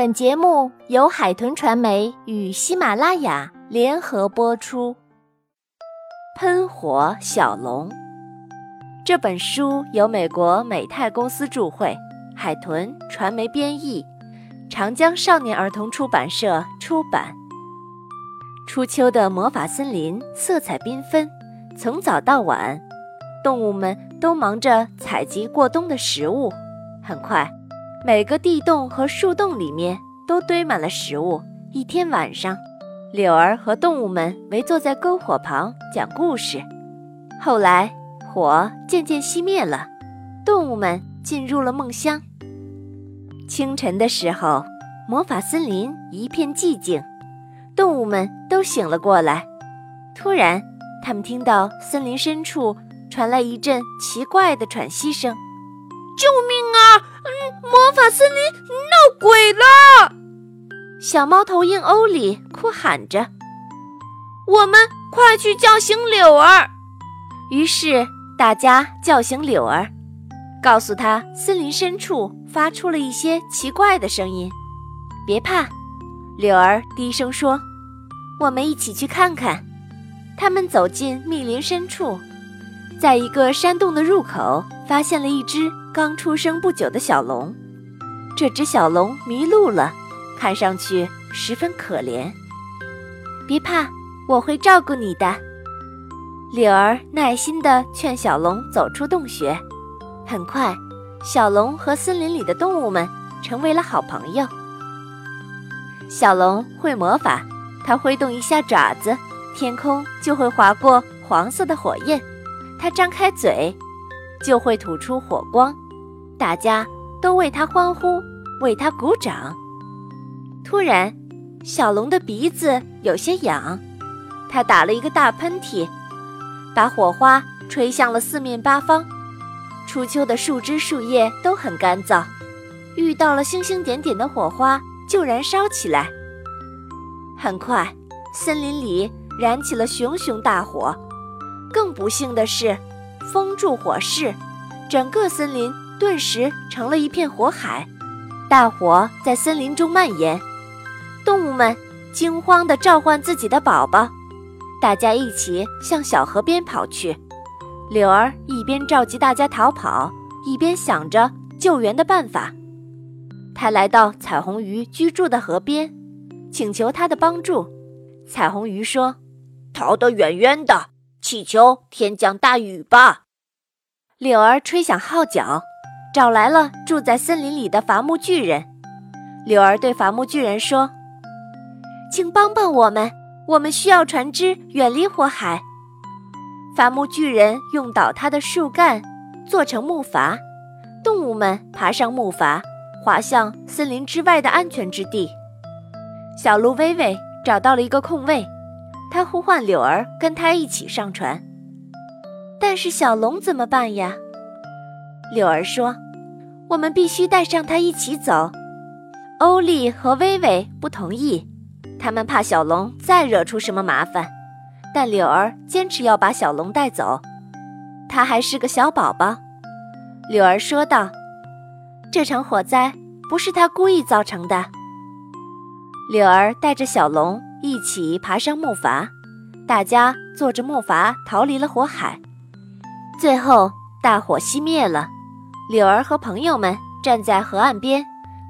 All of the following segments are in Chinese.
本节目由海豚传媒与喜马拉雅联合播出。喷火小龙这本书由美国美泰公司著会，海豚传媒编译，长江少年儿童出版社出版。初秋的魔法森林色彩缤纷，从早到晚，动物们都忙着采集过冬的食物。很快。每个地洞和树洞里面都堆满了食物。一天晚上，柳儿和动物们围坐在篝火旁讲故事。后来，火渐渐熄灭了，动物们进入了梦乡。清晨的时候，魔法森林一片寂静，动物们都醒了过来。突然，他们听到森林深处传来一阵奇怪的喘息声。救命！魔法森林闹鬼了！小猫头鹰欧里哭喊着：“我们快去叫醒柳儿！”于是大家叫醒柳儿，告诉他森林深处发出了一些奇怪的声音。别怕，柳儿低声说：“我们一起去看看。”他们走进密林深处，在一个山洞的入口发现了一只。刚出生不久的小龙，这只小龙迷路了，看上去十分可怜。别怕，我会照顾你的。柳儿耐心地劝小龙走出洞穴。很快，小龙和森林里的动物们成为了好朋友。小龙会魔法，它挥动一下爪子，天空就会划过黄色的火焰；它张开嘴。就会吐出火光，大家都为他欢呼，为他鼓掌。突然，小龙的鼻子有些痒，他打了一个大喷嚏，把火花吹向了四面八方。初秋的树枝、树叶都很干燥，遇到了星星点点的火花就燃烧起来。很快，森林里燃起了熊熊大火。更不幸的是。风助火势，整个森林顿时成了一片火海，大火在森林中蔓延。动物们惊慌地召唤自己的宝宝，大家一起向小河边跑去。柳儿一边召集大家逃跑，一边想着救援的办法。他来到彩虹鱼居住的河边，请求他的帮助。彩虹鱼说：“逃得远远的。”祈求天降大雨吧！柳儿吹响号角，找来了住在森林里的伐木巨人。柳儿对伐木巨人说：“请帮帮我们，我们需要船只远离火海。”伐木巨人用倒塌的树干做成木筏，动物们爬上木筏，滑向森林之外的安全之地。小鹿微微找到了一个空位。他呼唤柳儿跟他一起上船，但是小龙怎么办呀？柳儿说：“我们必须带上他一起走。”欧丽和薇薇不同意，他们怕小龙再惹出什么麻烦。但柳儿坚持要把小龙带走，他还是个小宝宝。柳儿说道：“这场火灾不是他故意造成的。”柳儿带着小龙。一起爬上木筏，大家坐着木筏逃离了火海。最后，大火熄灭了。柳儿和朋友们站在河岸边，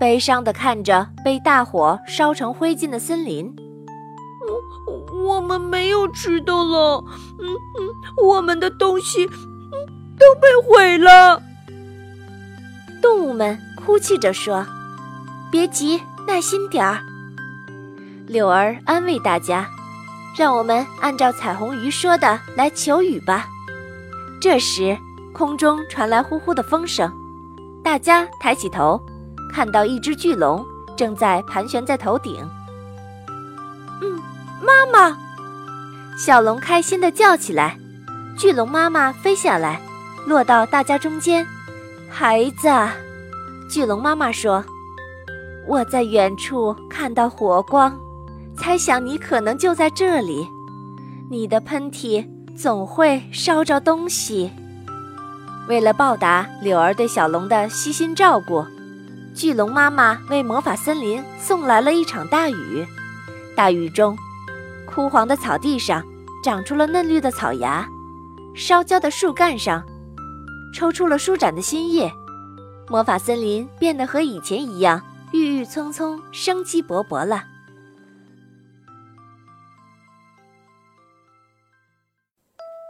悲伤地看着被大火烧成灰烬的森林。我我们没有吃的了，嗯嗯，我们的东西嗯都被毁了。动物们哭泣着说：“别急，耐心点儿。”柳儿安慰大家：“让我们按照彩虹鱼说的来求雨吧。”这时，空中传来呼呼的风声，大家抬起头，看到一只巨龙正在盘旋在头顶。“嗯，妈妈！”小龙开心地叫起来。巨龙妈妈飞下来，落到大家中间。“孩子！”巨龙妈妈说，“我在远处看到火光。”猜想你可能就在这里，你的喷嚏总会烧着东西。为了报答柳儿对小龙的悉心照顾，巨龙妈妈为魔法森林送来了一场大雨。大雨中，枯黄的草地上长出了嫩绿的草芽，烧焦的树干上抽出了舒展的新叶。魔法森林变得和以前一样郁郁葱葱、生机勃勃了。